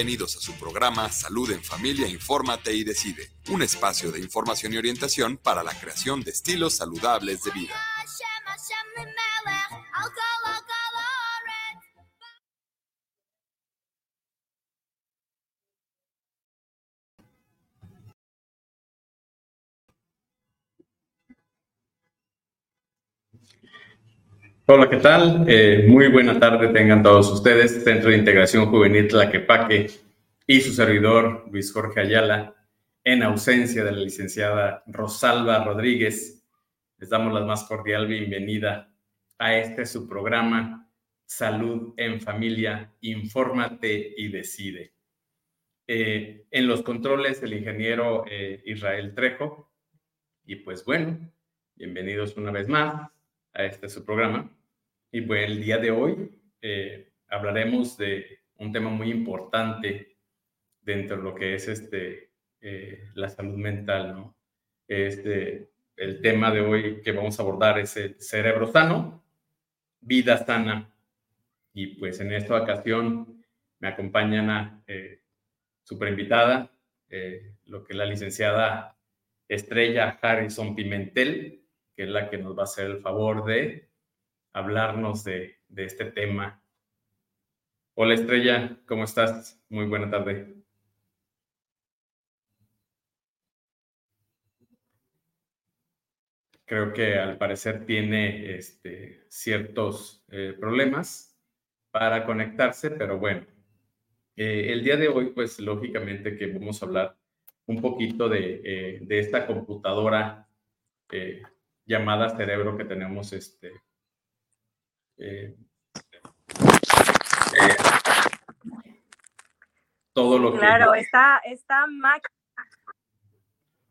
Bienvenidos a su programa Salud en Familia, Infórmate y Decide, un espacio de información y orientación para la creación de estilos saludables de vida. Hola, ¿qué tal? Eh, muy buena tarde tengan todos ustedes. Centro de Integración Juvenil Tlaquepaque y su servidor Luis Jorge Ayala, en ausencia de la licenciada Rosalba Rodríguez, les damos la más cordial bienvenida a este su programa Salud en Familia, Infórmate y Decide. Eh, en los controles el ingeniero eh, Israel Trejo. Y pues bueno, bienvenidos una vez más a este su programa. Y pues el día de hoy eh, hablaremos de un tema muy importante dentro de lo que es este, eh, la salud mental, ¿no? Este, el tema de hoy que vamos a abordar es el cerebro sano, vida sana. Y pues en esta ocasión me acompañan a eh, super invitada, eh, lo que es la licenciada Estrella Harrison Pimentel, que es la que nos va a hacer el favor de hablarnos de, este tema. Hola Estrella, ¿cómo estás? Muy buena tarde. Creo que al parecer tiene este, ciertos eh, problemas para conectarse, pero bueno, eh, el día de hoy, pues lógicamente que vamos a hablar un poquito de, eh, de esta computadora llamada cerebro que tenemos este, eh, eh, todo lo claro, que... Claro, esta, máquina,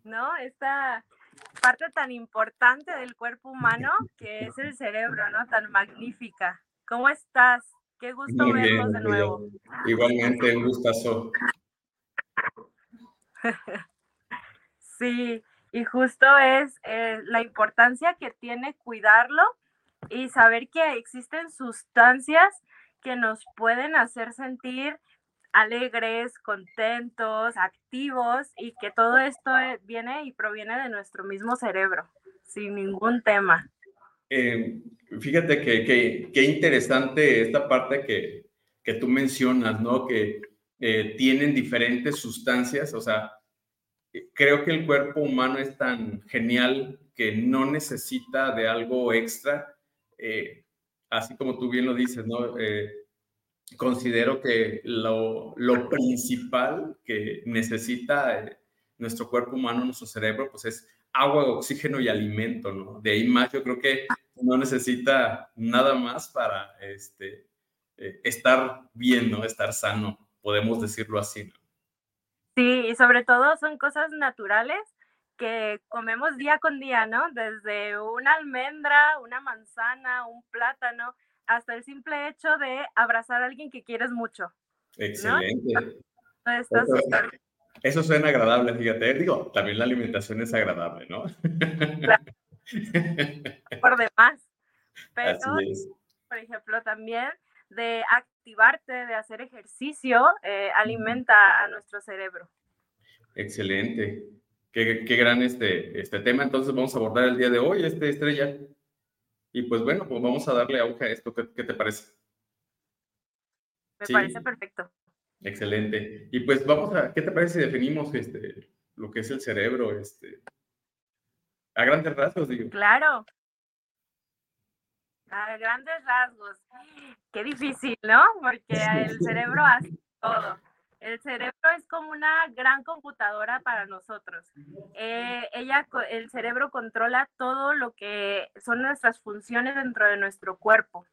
¿no? Esta parte tan importante del cuerpo humano que es el cerebro, ¿no? Tan magnífica. ¿Cómo estás? Qué gusto verlos de nuevo. Igualmente, un gustazo. sí, y justo es eh, la importancia que tiene cuidarlo y saber que existen sustancias que nos pueden hacer sentir alegres, contentos, activos y que todo esto eh, viene y proviene de nuestro mismo cerebro, sin ningún tema. Eh, fíjate que, que, interesante esta parte que, que, tú mencionas, ¿no? Que eh, tienen diferentes sustancias, o sea, creo que el cuerpo humano es tan genial que no necesita de algo extra eh, así como tú bien lo dices, ¿no? Eh, considero que lo, principal que necesita eh, nuestro cuerpo humano, nuestro cerebro, pues es agua, oxígeno y alimento, ¿no? De ahí más yo creo que no necesita nada más para este, estar bien, ¿no? Estar sano, podemos decirlo así. Sí, y sobre todo son cosas naturales que comemos día con día, ¿no? Desde una almendra, una manzana, un plátano, hasta el simple hecho de abrazar a alguien que quieres mucho. Excelente. Eso, suena agradable, fíjate. Digo, también la alimentación es agradable, ¿no? Por demás. Pero, por ejemplo, también de activarte, de hacer ejercicio, eh, alimenta a nuestro cerebro. Excelente. Qué, gran este, este tema. Entonces vamos a abordar el día de hoy, este estrella. Y pues bueno, pues vamos a darle auge a esto. ¿Qué, te parece? Me parece perfecto. Excelente. Y pues vamos a, ¿qué te parece si definimos este, lo que es el cerebro? Este, a grandes rasgos, digo. Claro. A grandes rasgos. Qué difícil, ¿no? Porque el cerebro hace todo. El cerebro es como una gran computadora para nosotros. Eh, ella, el cerebro controla todo lo que son nuestras funciones dentro de nuestro cuerpo,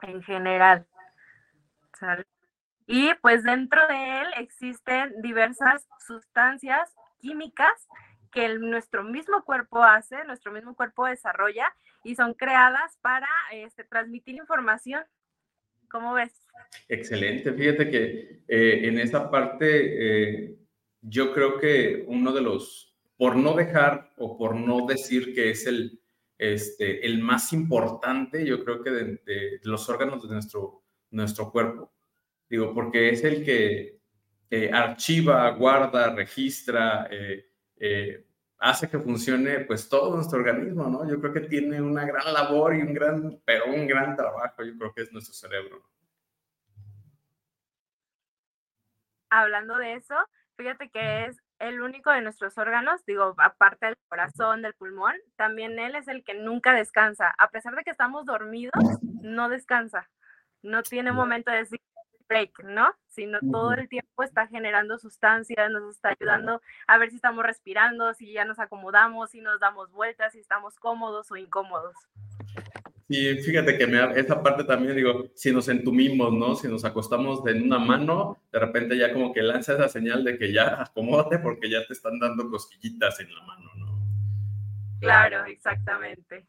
en general. Y pues dentro de él existen diversas sustancias químicas que nuestro mismo cuerpo hace, nuestro mismo cuerpo desarrolla y son creadas para este, transmitir información. ¿Cómo ves? Excelente. Fíjate que eh, en esa parte eh, yo creo que uno de los, por no dejar o por no decir que es el, este, el más importante, yo creo que de, los órganos de nuestro, nuestro cuerpo, digo, porque es el que eh, archiva, guarda, registra, hace que funcione pues todo nuestro organismo, ¿no? Yo creo que tiene una gran labor y un gran, pero un gran trabajo, yo creo que es nuestro cerebro. Hablando de eso, fíjate que es el único de nuestros órganos, digo, aparte del corazón, del pulmón, también él es el que nunca descansa. A pesar de que estamos dormidos, no descansa. No tiene momento de decir, break, ¿no? Sino todo el tiempo está generando sustancias, nos está ayudando a ver si estamos respirando, si ya nos acomodamos, si nos damos vueltas, si estamos cómodos o incómodos. Y fíjate que me, esa parte también digo, si nos entumimos, ¿no? Si nos acostamos en una mano, de repente ya como que lanza esa señal de que ya acomódate porque ya te están dando cosquillitas en la mano, ¿no? Claro, exactamente.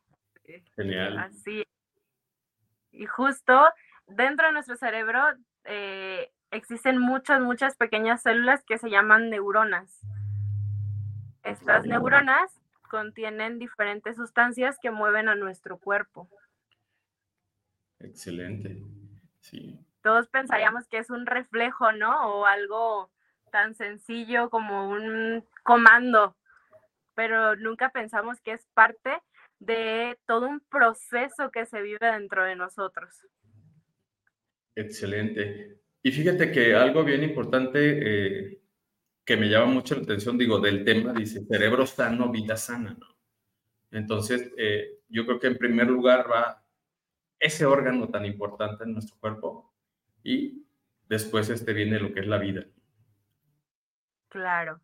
Genial. Así. Y justo dentro de nuestro cerebro eh, existen muchas, muchas pequeñas células que se llaman neuronas. Estas neuronas contienen diferentes sustancias que mueven a nuestro cuerpo. Excelente. Sí. Todos pensaríamos que es un reflejo, ¿no? O algo tan sencillo como un comando, pero nunca pensamos que es parte de todo un proceso que se vive dentro de nosotros. Excelente. Y fíjate que algo bien importante eh, que me llama mucho la atención, digo, del tema, dice cerebro sano, vida sana, ¿no? Entonces, eh, yo creo que en primer lugar va ese órgano tan importante en nuestro cuerpo y después este viene lo que es la vida. Claro.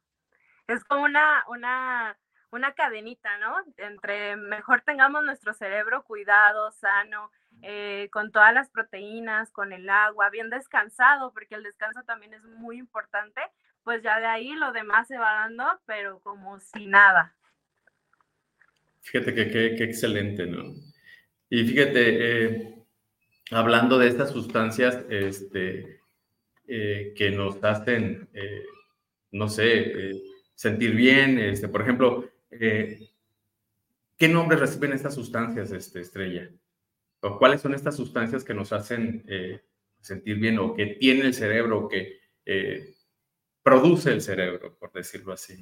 Es como una, una, una cadenita, ¿no? Entre mejor tengamos nuestro cerebro cuidado, sano, eh, con todas las proteínas, con el agua, bien descansado, porque el descanso también es muy importante, pues ya de ahí lo demás se va dando, pero como si nada. Fíjate que qué excelente, ¿no? Y fíjate, eh, hablando de estas sustancias este, eh, que nos hacen, no sé, sentir bien, este, por ejemplo, ¿qué nombres reciben estas sustancias, este, Estrella? Cuáles son estas sustancias que nos hacen eh, sentir bien o que tiene el cerebro o que eh, produce el cerebro, por decirlo así.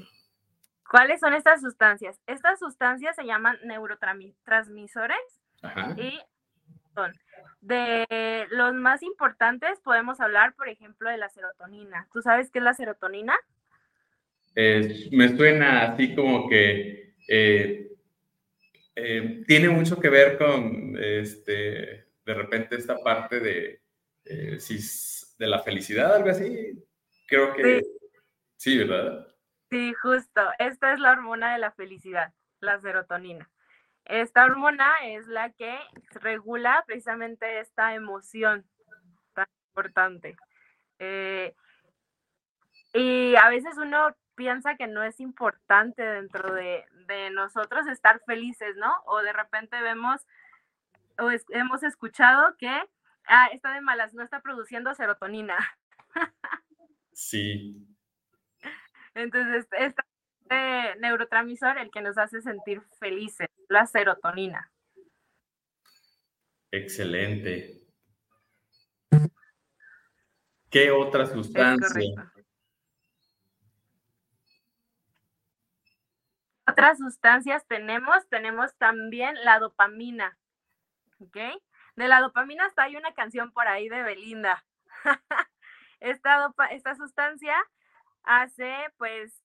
¿Cuáles son estas sustancias? Estas sustancias se llaman neurotransmisores y son de los más importantes podemos hablar, por ejemplo, de la serotonina. ¿Tú sabes qué es la serotonina? me suena así como que eh, eh, tiene mucho que ver con, este, de repente, esta parte de, eh, de la felicidad, algo así. Creo que sí. ¿verdad? Sí, justo. Esta es la hormona de la felicidad, la serotonina. Esta hormona es la que regula precisamente esta emoción tan importante. Eh, y a veces uno piensa que no es importante dentro de, nosotros estar felices, ¿no? O de repente vemos o hemos escuchado que ah, está de malas, no está produciendo serotonina. Sí. Entonces, este neurotransmisor el que nos hace sentir felices, la serotonina. Excelente. ¿Qué otra sustancia? Otras sustancias tenemos? Tenemos también la dopamina. ¿Ok? De la dopamina hasta hay una canción por ahí de Belinda. esta, esta sustancia hace, pues,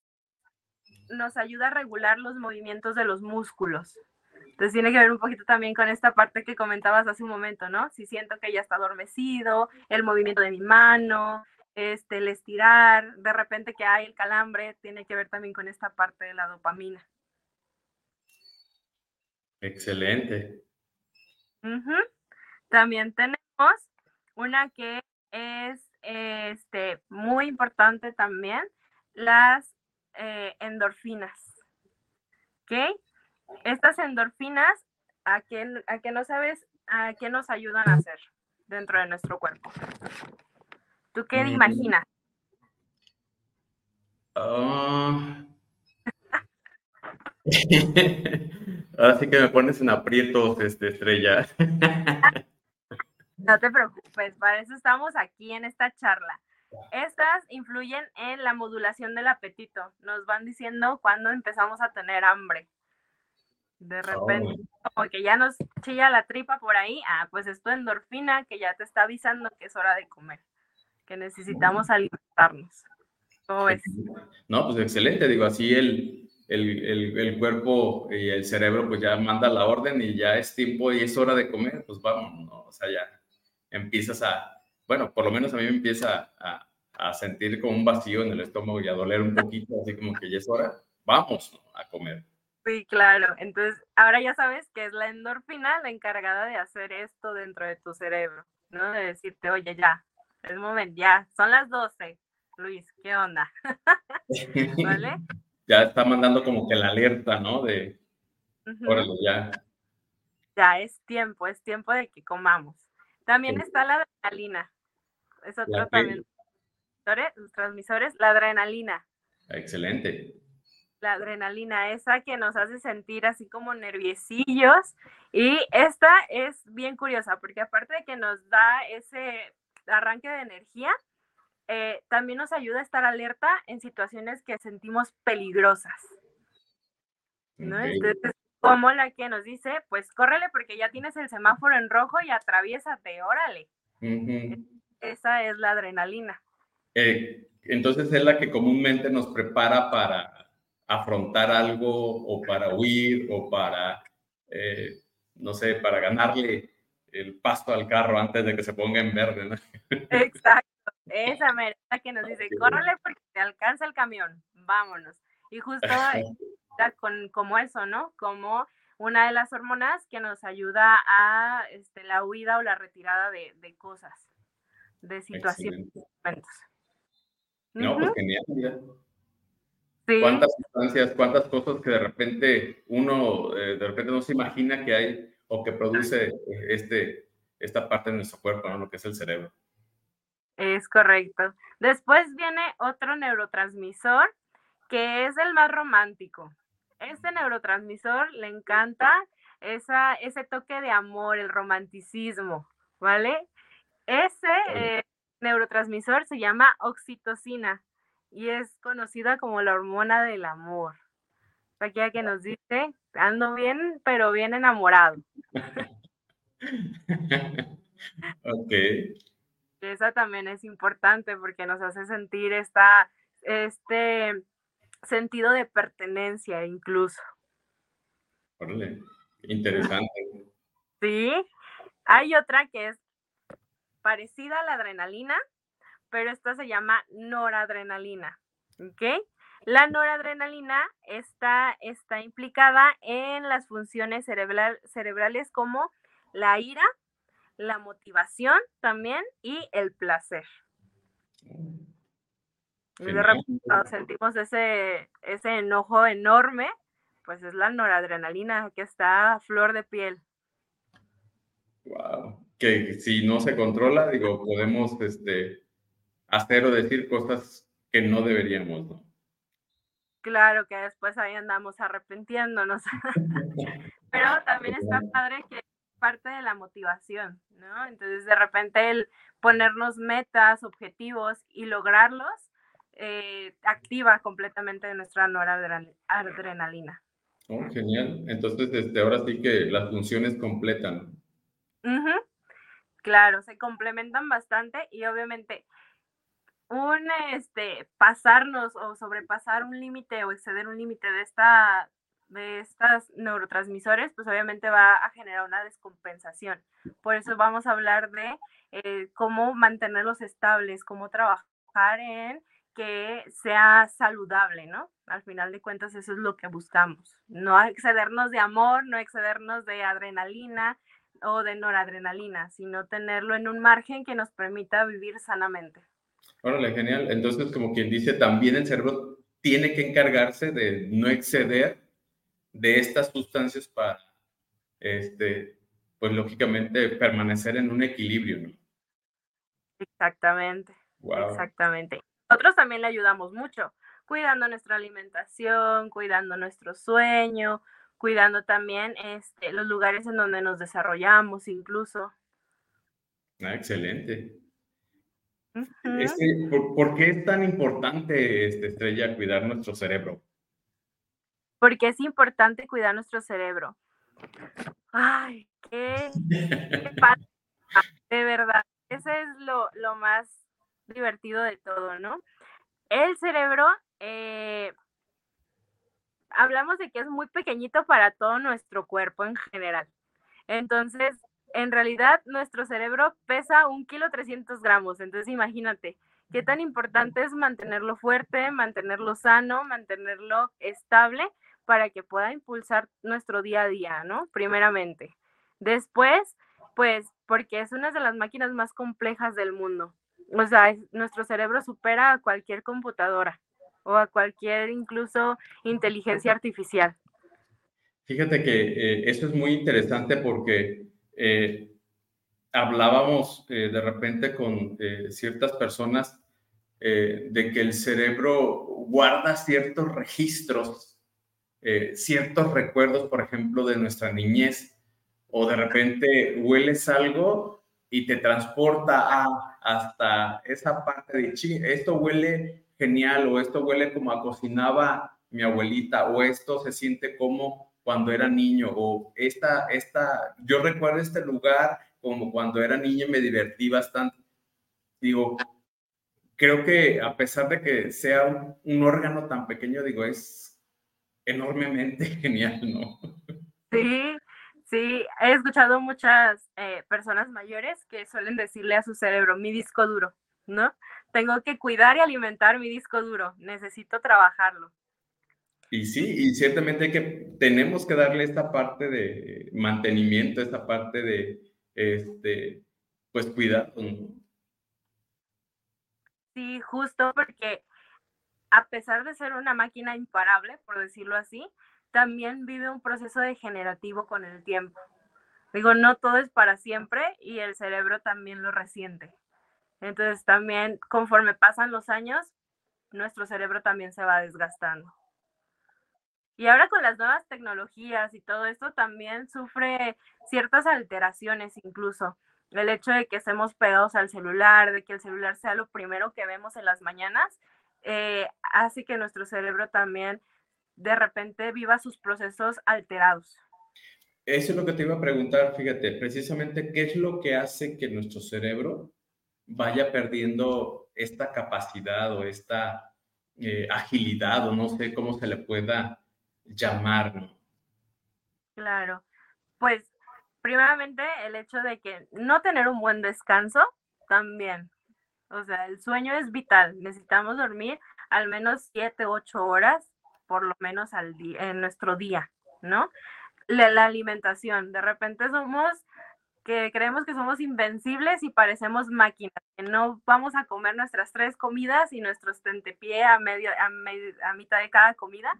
nos ayuda a regular los movimientos de los músculos. Entonces tiene que ver un poquito también con esta parte que comentabas hace un momento, ¿no? Si siento que ya está adormecido, el movimiento de mi mano, este, el estirar, de repente que hay el calambre, tiene que ver también con esta parte de la dopamina. Excelente. También tenemos una que es este, muy importante también, las eh, endorfinas. ¿Ok? Estas endorfinas, ¿a qué, a qué no sabes? ¿A qué nos ayudan a hacer dentro de nuestro cuerpo? ¿Tú qué mm. imaginas? Ah. Ahora sí que me pones en aprietos, este, estrella. No te preocupes, para eso estamos aquí en esta charla. Estas influyen en la modulación del apetito. Nos van diciendo cuando empezamos a tener hambre. De repente, oh. como que ya nos chilla la tripa por ahí, ah, pues es tu endorfina que ya te está avisando que es hora de comer, que necesitamos alimentarnos. ¿Cómo ves? No, pues excelente, digo, así el, el, el, cuerpo y el cerebro pues ya manda la orden y ya es tiempo y es hora de comer, pues vamos, ¿no? o sea, ya empiezas a, bueno, por lo menos a mí me empieza a, a sentir como un vacío en el estómago y a doler un poquito, así como que ya es hora, vamos a comer. Sí, claro. Entonces, ahora ya sabes que es la endorfina la encargada de hacer esto dentro de tu cerebro, ¿no? De decirte, oye, ya, es momento, ya, son las 12. Luis, ¿qué onda? ¿Vale? Ya está mandando como que la alerta, ¿no? De, órale, ya. Ya, es tiempo, es tiempo de que comamos. También está la adrenalina. Es otro también. Los transmisores, la adrenalina. Excelente la adrenalina, esa que nos hace sentir así como nerviosillos. Y esta es bien curiosa, porque aparte de que nos da ese arranque de energía, eh, también nos ayuda a estar alerta en situaciones que sentimos peligrosas. ¿no? Entonces, como la que nos dice, pues córrele porque ya tienes el semáforo en rojo y atraviésate, órale. Esa es la adrenalina. Eh, entonces es la que comúnmente nos prepara para afrontar algo o para huir o para, eh, no sé, para ganarle el pasto al carro antes de que se ponga en verde. ¿no? Exacto, esa merda que nos dice, córrele porque te alcanza el camión, vámonos. Y justo con, como eso, ¿no? Como una de las hormonas que nos ayuda a este, la huida o la retirada de, de cosas, de situaciones. No, pues genial. ¿Cuántas sustancias, cuántas cosas que de repente uno eh, de repente no se imagina que hay o que produce este, esta parte de nuestro cuerpo, ¿no? lo que es el cerebro? Es correcto. Después viene otro neurotransmisor que es el más romántico. Este neurotransmisor le encanta esa, ese toque de amor, el romanticismo, ¿vale? Ese eh, neurotransmisor se llama oxitocina y es conocida como la hormona del amor. Aquella que nos dice, ando bien, pero bien enamorado. ok. Esa también es importante porque nos hace sentir esta, este sentido de pertenencia incluso. Órale, interesante. Sí, hay otra que es parecida a la adrenalina, pero esta se llama noradrenalina. ¿Ok? La noradrenalina está, está implicada en las funciones cerebrales como la ira, la motivación también y el placer. Y de repente sentimos ese, ese enojo enorme, pues es la noradrenalina que está a flor de piel. Wow. Que si no se controla, digo, podemos este, hacer o decir cosas que no deberíamos, ¿no? Claro que después ahí andamos arrepintiéndonos. Pero también está padre que parte de la motivación, ¿no? Entonces de repente el ponernos metas, objetivos y lograrlos eh, activa completamente nuestra noradrenalina. Oh, genial. Entonces, este, ahora sí que las funciones completan. Claro, se complementan bastante y obviamente un este pasarnos o sobrepasar un límite o exceder un límite de esta de estas neurotransmisores, pues obviamente va a generar una descompensación. Por eso vamos a hablar de eh, cómo mantenerlos estables, cómo trabajar en que sea saludable, ¿no? Al final de cuentas eso es lo que buscamos. No excedernos de amor, no excedernos de adrenalina o de noradrenalina, sino tenerlo en un margen que nos permita vivir sanamente. Órale, genial. Entonces, como quien dice, también el cerebro tiene que encargarse de no exceder de estas sustancias para, este, pues lógicamente, permanecer en un equilibrio, ¿no? Exactamente. Exactamente. Nosotros también le ayudamos mucho, cuidando nuestra alimentación, cuidando nuestro sueño, cuidando también este, los lugares en donde nos desarrollamos incluso. Ah, excelente. Este, ¿por, qué es tan importante, este, Estrella, cuidar nuestro cerebro? Porque es importante cuidar nuestro cerebro. Ay, qué, de verdad. Ese es lo, lo, más divertido de todo, ¿no? El cerebro, eh, hablamos de que es muy pequeñito para todo nuestro cuerpo en general. Entonces, en realidad nuestro cerebro pesa un kilo 300 gramos, entonces imagínate qué tan importante es mantenerlo fuerte, mantenerlo sano, mantenerlo estable para que pueda impulsar nuestro día a día, ¿no? Primeramente. Después, pues porque es una de las máquinas más complejas del mundo. O sea, nuestro cerebro supera a cualquier computadora o a cualquier incluso inteligencia artificial. Fíjate que eh, eso es muy interesante porque eh, hablábamos eh, de repente con eh, ciertas personas de que el cerebro guarda ciertos registros, ciertos recuerdos, por ejemplo, de nuestra niñez, o de repente hueles algo y te transporta a, hasta esa parte de, chi, esto huele genial, o esto huele como a cocinaba mi abuelita, o esto se siente como cuando era niño o esta, esta, yo recuerdo este lugar como cuando era niño me divertí bastante. Digo, creo que a pesar de que sea un, órgano tan pequeño, digo, es enormemente genial, ¿no? Sí, sí, he escuchado muchas eh, personas mayores que suelen decirle a su cerebro, mi disco duro, ¿no? Tengo que cuidar y alimentar mi disco duro, necesito trabajarlo. Y sí, y ciertamente que tenemos que darle esta parte de mantenimiento, esta parte de, este, pues, cuidado. Sí, justo porque a pesar de ser una máquina imparable, por decirlo así, también vive un proceso degenerativo con el tiempo. Digo, no todo es para siempre y el cerebro también lo resiente. Entonces también conforme pasan los años, nuestro cerebro también se va desgastando. Y ahora con las nuevas tecnologías y todo esto también sufre ciertas alteraciones incluso. El hecho de que estemos pegados al celular, de que el celular sea lo primero que vemos en las mañanas, eh, hace que nuestro cerebro también de repente viva sus procesos alterados. Eso es lo que te iba a preguntar, fíjate, precisamente qué es lo que hace que nuestro cerebro vaya perdiendo esta capacidad o esta eh, agilidad o no sé cómo se le pueda llamarlo. Claro, pues primeramente el hecho de que no tener un buen descanso también. O sea, el sueño es vital. Necesitamos dormir al menos 7, 8 horas por lo menos al día, en nuestro día, ¿no? La, alimentación. De repente somos que creemos que somos invencibles y parecemos máquinas, que no vamos a comer nuestras tres comidas y nuestros tentepié a, medio, a, a mitad de cada comida,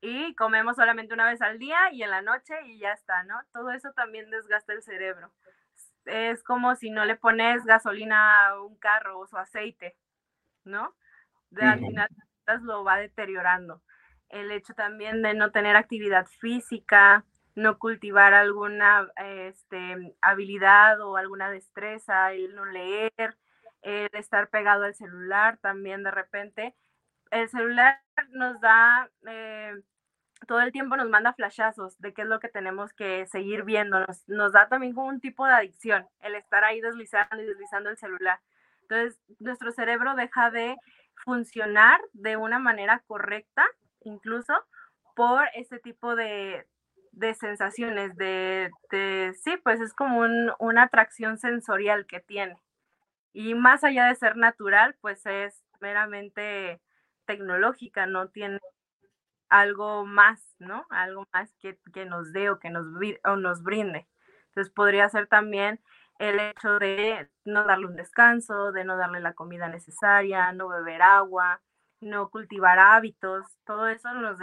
y comemos solamente una vez al día y en la noche y ya está, ¿no? Todo eso también desgasta el cerebro. Es como si no le pones gasolina a un carro o su aceite, ¿no? De, Al final lo va deteriorando. El hecho también de no tener actividad física, no cultivar alguna este, habilidad o alguna destreza, el no leer, el estar pegado al celular también de repente. El celular nos da eh, todo el tiempo nos manda flashazos de qué es lo que tenemos que seguir viendo. Nos, da también como un tipo de adicción el estar ahí deslizando y deslizando el celular. Entonces, nuestro cerebro deja de funcionar de una manera correcta, incluso por este tipo de, sensaciones, de, sí, pues es como una atracción sensorial que tiene. Y más allá de ser natural, pues es meramente tecnológica, no tiene algo más, ¿no? Algo más que, nos dé o que nos, o nos brinde. Entonces podría ser también el hecho de no darle un descanso, de no darle la comida necesaria, no beber agua, no cultivar hábitos, todo eso nos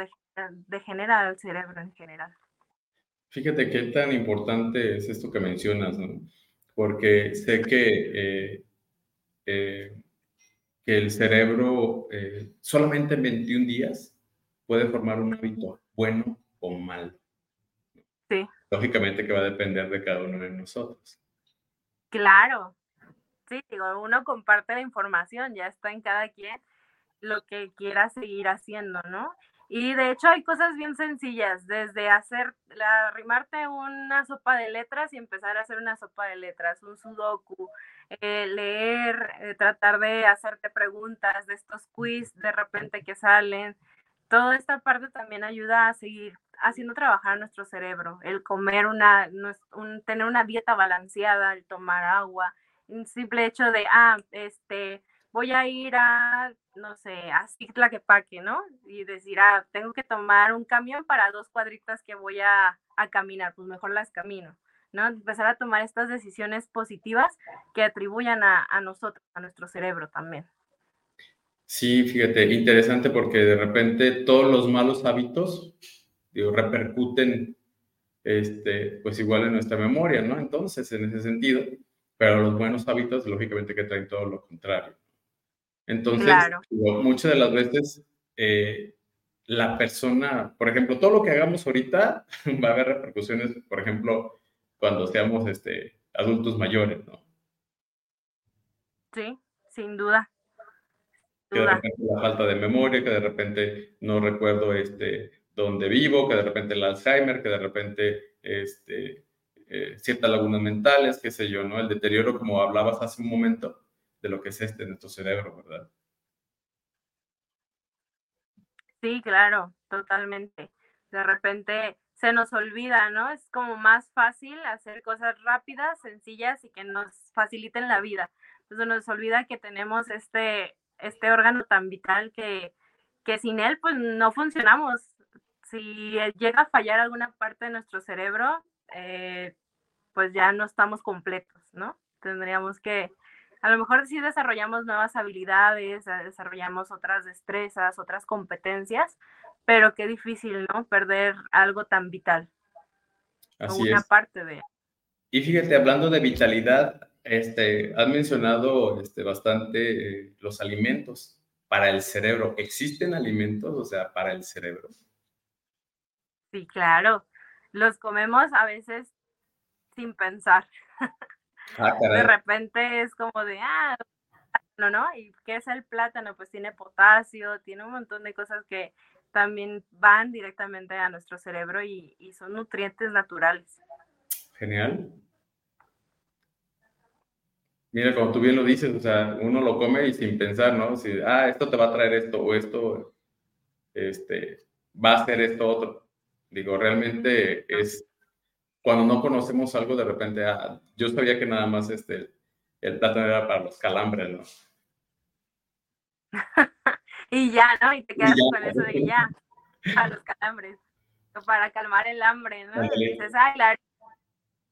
degenera el cerebro en general. Fíjate qué tan importante es esto que mencionas, ¿no? Porque sé que, eh, eh, que el cerebro eh, solamente en 21 días puede formar un hábito bueno o malo. Sí. Lógicamente que va a depender de cada uno de nosotros. Claro. Sí, digo, uno comparte la información, ya está en cada quien lo que quiera seguir haciendo, ¿no? Y de hecho hay cosas bien sencillas, desde hacer, arrimarte una sopa de letras y empezar a hacer una sopa de letras, un sudoku, eh, leer, eh, tratar de hacerte preguntas de estos quiz de repente que salen. Toda esta parte también ayuda a seguir haciendo trabajar nuestro cerebro, el comer una, un, tener una dieta balanceada, el tomar agua, un simple hecho de, ah, este, voy a ir a, no sé, a Paque, ¿no? Y decir, ah, tengo que tomar un camión para dos cuadritas que voy a, a caminar, pues mejor las camino, ¿no? Empezar a tomar estas decisiones positivas que atribuyan a, a nosotros, a nuestro cerebro también. Sí, fíjate, interesante porque de repente todos los malos hábitos digo, repercuten este, pues igual en nuestra memoria, ¿no? Entonces, en ese sentido, pero los buenos hábitos, lógicamente que traen todo lo contrario. Entonces, muchas de las veces eh, la persona, por ejemplo, todo lo que hagamos ahorita va a haber repercusiones, por ejemplo, cuando seamos este, adultos mayores, ¿no? Sí, sin duda. Que de repente la falta de memoria, que de repente no recuerdo este, dónde vivo, que de repente el Alzheimer, que de repente este, eh, ciertas lagunas mentales, qué sé yo, ¿no? El deterioro, como hablabas hace un momento, de lo que es este nuestro cerebro, ¿verdad? Sí, claro, totalmente. De repente se nos olvida, ¿no? Es como más fácil hacer cosas rápidas, sencillas y que nos faciliten la vida. Entonces nos olvida que tenemos este, este órgano tan vital que, que sin él pues no funcionamos. Si llega a fallar alguna parte de nuestro cerebro, eh, pues ya no estamos completos, ¿no? Tendríamos que, a lo mejor sí desarrollamos nuevas habilidades, eh, desarrollamos otras destrezas, otras competencias, pero qué difícil, ¿no? Perder algo tan vital. Así una parte de. Y fíjate, hablando de vitalidad, este, has mencionado este, bastante eh, los alimentos para el cerebro. ¿Existen alimentos, o sea, para el cerebro? Sí, claro. Los comemos a veces sin pensar. Ah, de repente es como de, ah, no, ¿no? ¿Y qué es el plátano? Pues tiene potasio, tiene un montón de cosas que también van directamente a nuestro cerebro y, son nutrientes naturales. Genial. Mira, como tú bien lo dices, o sea, uno lo come y sin pensar, ¿no? Si, ah, esto te va a traer esto o esto, este, va a hacer esto otro. Digo, realmente es cuando no conocemos algo, de repente, ah, yo sabía que nada más este, el plátano era para los calambres, ¿no? y ya, ¿no? Y te quedas con eso de ya, para los calambres, o para calmar el hambre, ¿no? Y dices, ay, la,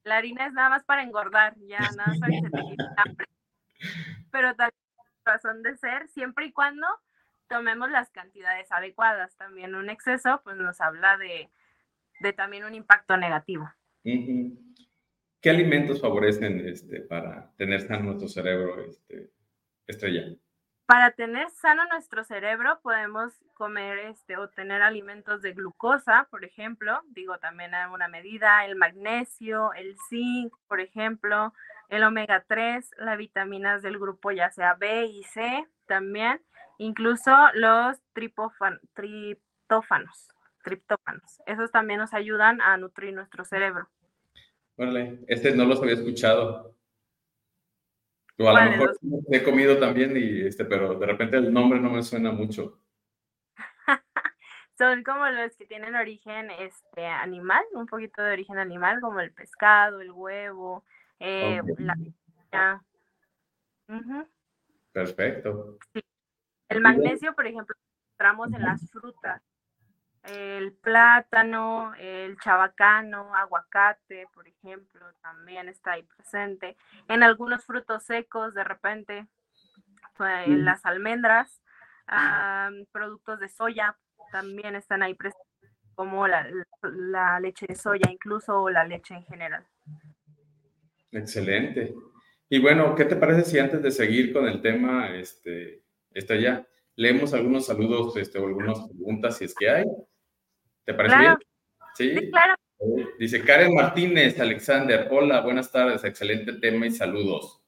la, harina es nada más para engordar, ya, nada más para que se te quite el hambre. Pero también razón de ser, siempre y cuando tomemos las cantidades adecuadas. También un exceso, pues nos habla de, de también un impacto negativo. ¿Qué alimentos favorecen este, para tener sano nuestro cerebro, este, estrella? Para tener sano nuestro cerebro podemos comer este, o tener alimentos de glucosa, por ejemplo, digo también a una medida, el magnesio, el zinc, por ejemplo, el omega 3, las vitaminas del grupo ya sea B y C también, incluso los triptófanos triptófanos. Esos también nos ayudan a nutrir nuestro cerebro. Órale, este no los había escuchado. O a lo mejor he comido también, y este, pero de repente el nombre no me suena mucho. Son como los que tienen origen este, animal, un poquito de origen animal, como el pescado, el huevo, eh, la... Perfecto. El magnesio, por ejemplo, encontramos en las frutas el plátano, el chabacano, aguacate, por ejemplo, también está ahí presente. En algunos frutos secos, de repente, pues, las almendras, productos de soya también están ahí presentes, como la, leche de soya incluso o la leche en general. Excelente. Y bueno, ¿qué te parece si antes de seguir con el tema, este, está ya, leemos algunos saludos este, o algunas preguntas si es que hay? ¿Te parece bien? ¿Sí? claro. Dice Karen Martínez, Alexander, hola, buenas tardes, excelente tema y saludos.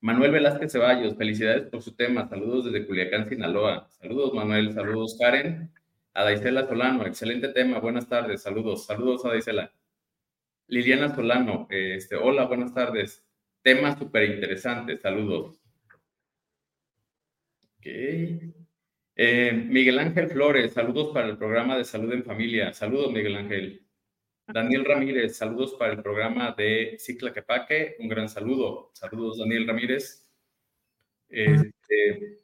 Manuel Velázquez Ceballos, felicidades por su tema, saludos desde Culiacán, Sinaloa. Saludos Manuel, saludos Karen. Adaisela Solano, excelente tema, buenas tardes, saludos, saludos Adaisela. Liliana Solano, este, hola, buenas tardes. Tema súper interesante, saludos. Ok. Eh, Miguel Ángel Flores, saludos para el programa de salud en familia. Saludos, Miguel Ángel. Daniel Ramírez, saludos para el programa de Cicla Quepaque. Un gran saludo. Saludos, Daniel Ramírez. Este,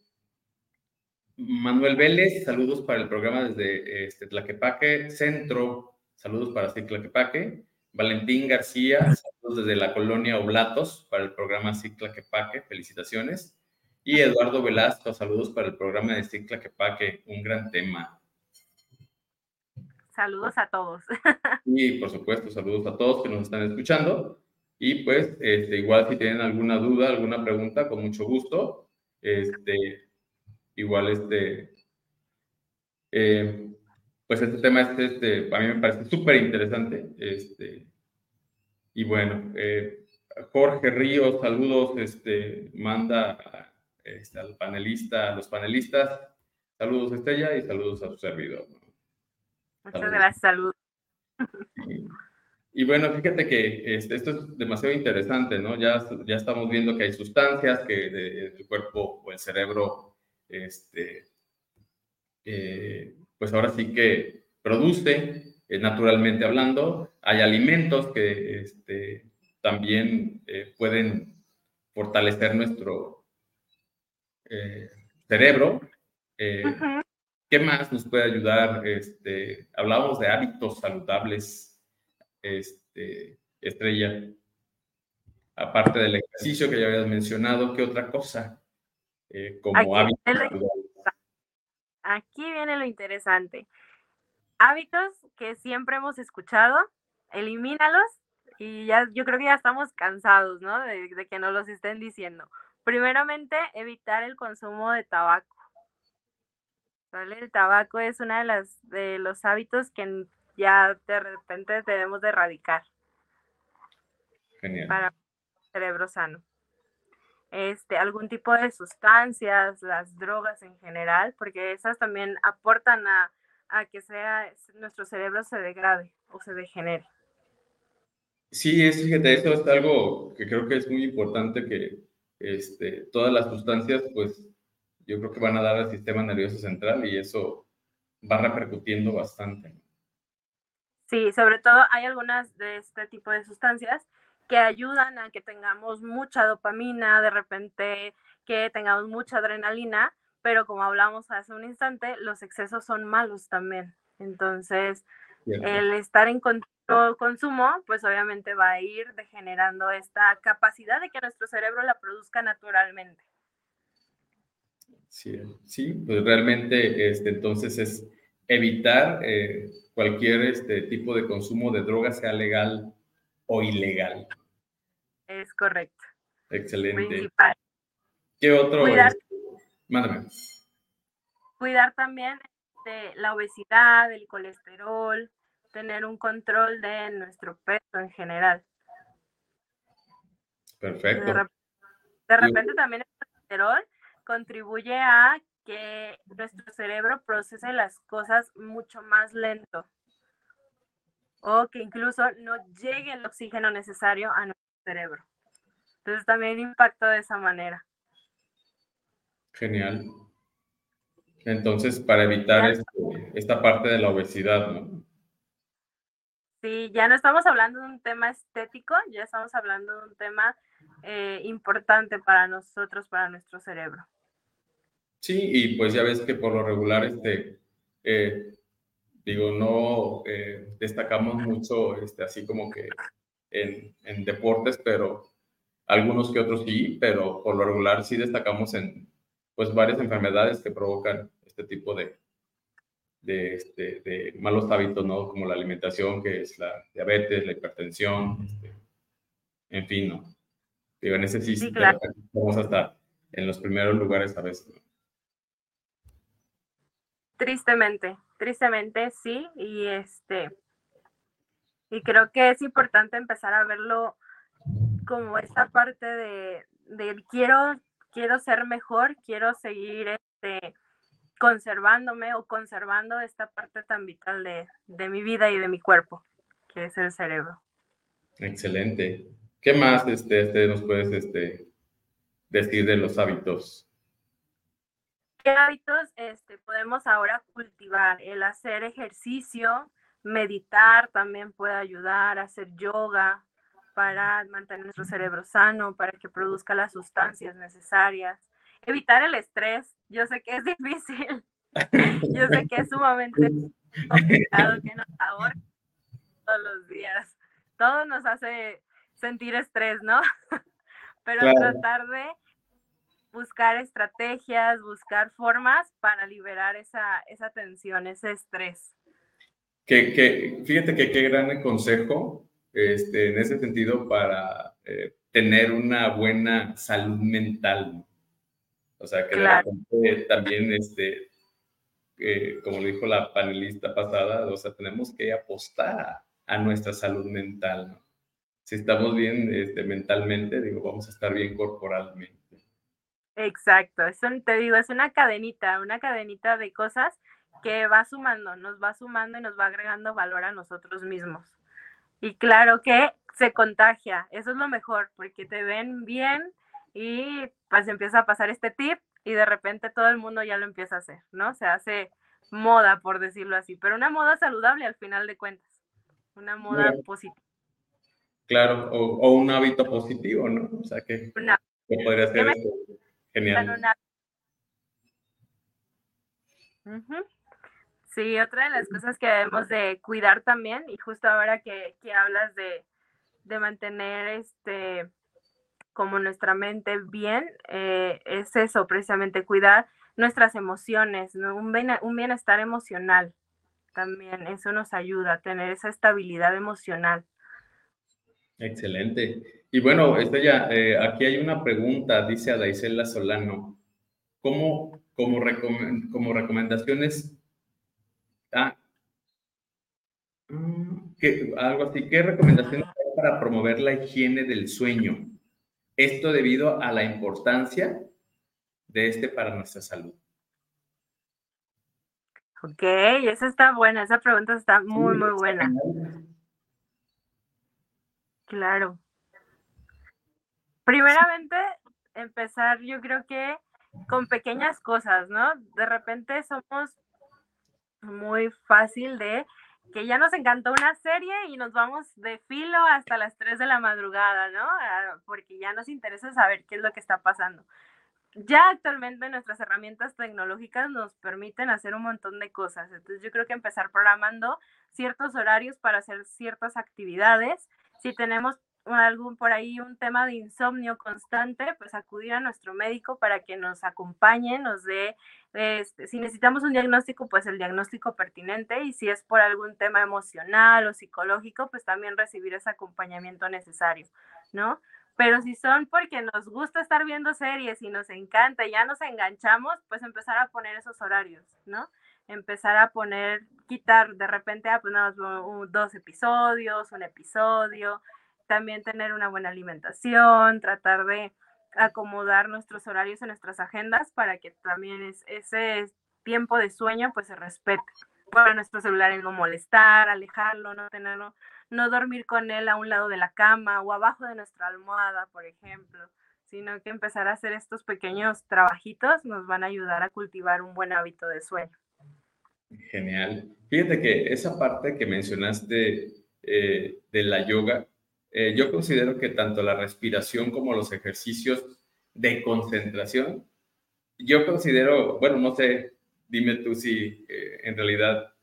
Manuel Vélez, saludos para el programa desde este, Tlaquepaque Centro. Saludos para Cicla Quepaque. Valentín García, saludos desde la colonia Oblatos para el programa Cicla Quepaque. Felicitaciones. Y Eduardo Velasco, saludos para el programa de Cicla Quepaque, un gran tema. Saludos a todos. Y por supuesto, saludos a todos que nos están escuchando. Y pues, este, igual si tienen alguna duda, alguna pregunta, con mucho gusto. Este, igual, este, eh, pues este tema, este, a mí me parece súper interesante. Este, y bueno, eh, Jorge Ríos, saludos, este, manda este, al panelista, a los panelistas. Saludos, Estella, y saludos a su servidor. Muchas gracias, saludos. Y, bueno, fíjate que este, esto es demasiado interesante, ¿no? Ya, ya estamos viendo que hay sustancias que el cuerpo o el cerebro, este, eh, pues ahora sí que produce, eh, naturalmente hablando. Hay alimentos que este, también eh, pueden fortalecer nuestro, eh, cerebro. Eh, ¿Qué más nos puede ayudar? Este, hablábamos de hábitos saludables, este, Estrella. Aparte del ejercicio que ya habías mencionado, ¿qué otra cosa eh, como hábitos Aquí viene lo interesante. Hábitos que siempre hemos escuchado, elimínalos y ya yo creo que ya estamos cansados, ¿no? De, de que nos los estén diciendo. Primeramente, evitar el consumo de tabaco. El tabaco es uno de, las, de los hábitos que ya de repente debemos de erradicar. Genial. Para un cerebro sano. Este, algún tipo de sustancias, las drogas en general, porque esas también aportan a, a que sea nuestro cerebro se degrade o se degenere. Sí, es, fíjate, eso es algo que creo que es muy importante que, este, todas las sustancias, pues yo creo que van a dar al sistema nervioso central y eso va repercutiendo bastante. Sí, sobre todo hay algunas de este tipo de sustancias que ayudan a que tengamos mucha dopamina, de repente que tengamos mucha adrenalina, pero como hablamos hace un instante, los excesos son malos también. Entonces, el estar en continuo consumo, pues obviamente va a ir degenerando esta capacidad de que nuestro cerebro la produzca naturalmente. Sí, sí pues realmente este, entonces es evitar eh, cualquier este tipo de consumo de drogas, sea legal o ilegal. Es correcto. Excelente. ¿Qué otro? Cuidar, este, mándame. Cuidar también de la obesidad, el colesterol, tener un control de nuestro peso en general. Perfecto. De repente, también el colesterol contribuye a que nuestro cerebro procese las cosas mucho más lento o que incluso no llegue el oxígeno necesario a nuestro cerebro. Entonces también impacta de esa manera. Genial. Entonces, para evitar este, esta parte de la obesidad, ¿no? Sí, ya no estamos hablando de un tema estético, ya estamos hablando de un tema eh, importante para nosotros, para nuestro cerebro. Sí, y pues ya ves que por lo regular, este, eh, Digo, no eh, destacamos mucho, este, así como que en, en, deportes, pero algunos que otros sí, pero por lo regular sí destacamos en pues varias enfermedades que provocan este tipo de, de, este, de malos hábitos, ¿no? Como la alimentación, que es la diabetes, la hipertensión, este, en fin, ¿no? Digo, en ese sí, sí claro. vamos hasta en los primeros lugares a veces. Tristemente, tristemente sí, y este, y creo que es importante empezar a verlo como esta parte de, de quiero, quiero ser mejor, quiero seguir este, conservándome o conservando esta parte tan vital de, de mi vida y de mi cuerpo, que es el cerebro. Excelente. ¿Qué más este, este, nos puedes este, decir de los hábitos? ¿Qué hábitos este, podemos ahora cultivar? El hacer ejercicio, meditar también puede ayudar, hacer yoga para mantener nuestro cerebro sano, para que produzca las sustancias necesarias. Evitar el estrés, yo sé que es difícil, yo sé que es sumamente complicado que nos ahorque todos los días. Todo nos hace sentir estrés, ¿no? Pero tratar de buscar estrategias, buscar formas para liberar esa, esa tensión, ese estrés. Que, que, fíjate que qué gran consejo este, en ese sentido para eh, tener una buena salud mental. O sea, que también, este, eh, como dijo la panelista pasada, o sea, tenemos que apostar a nuestra salud mental. Si estamos bien este, mentalmente, digo, vamos a estar bien corporalmente. Exacto, eso te digo, es una cadenita, una cadenita de cosas que va sumando, nos va sumando y nos va agregando valor a nosotros mismos. Y claro que se contagia, eso es lo mejor, porque te ven bien y pues empieza a pasar este tip y de repente todo el mundo ya lo empieza a hacer, ¿no? Se hace moda, por decirlo así, pero una moda saludable al final de cuentas, una moda positiva. Claro, o, un hábito positivo, ¿no? O sea, que, podría ser Genial. Sí, otra de las cosas que debemos de cuidar también, y justo ahora que, hablas de, mantener este como nuestra mente bien, eh, es eso, precisamente cuidar nuestras emociones, un, un bienestar emocional también, eso nos ayuda a tener esa estabilidad emocional. Excelente. Y bueno, esto ya, eh, aquí hay una pregunta, dice Adaisela Solano. ¿Cómo, como, como recomendaciones, ah, mm, algo así, ¿qué recomendaciones hay para promover la higiene del sueño? Esto debido a la importancia de este para nuestra salud. Ok, esa está buena, esa pregunta está muy, muy buena. Claro. Primeramente, empezar yo creo que con pequeñas cosas, ¿no? De repente somos muy fácil de que ya nos encantó una serie y nos vamos de filo hasta las 3 de la madrugada, ¿no? Ah, porque ya nos interesa saber qué es lo que está pasando. Ya actualmente nuestras herramientas tecnológicas nos permiten hacer un montón de cosas. Entonces yo creo que empezar programando ciertos horarios para hacer ciertas actividades. Si tenemos algún por ahí un tema de insomnio constante, pues acudir a nuestro médico para que nos acompañe, nos dé, este, si necesitamos un diagnóstico, pues el diagnóstico pertinente y si es por algún tema emocional o psicológico, pues también recibir ese acompañamiento necesario, ¿no? Pero si son porque nos gusta estar viendo series y nos encanta, y ya nos enganchamos, pues empezar a poner esos horarios, ¿no? Empezar a poner, quitar de repente, ah, pues dos episodios, un episodio, también tener una buena alimentación, tratar de acomodar nuestros horarios en nuestras agendas para que también ese tiempo de sueño pues se respete. Para nuestro celular no molestar, alejarlo, no tenerlo, no dormir con él a un lado de la cama o abajo de nuestra almohada, por ejemplo, sino que empezar a hacer estos pequeños trabajitos nos van a ayudar a cultivar un buen hábito de sueño. Genial. Fíjate que esa parte que mencionaste eh, de la yoga, eh, yo considero que tanto la respiración como los ejercicios de concentración, yo considero, bueno, no sé, dime tú si eh, en realidad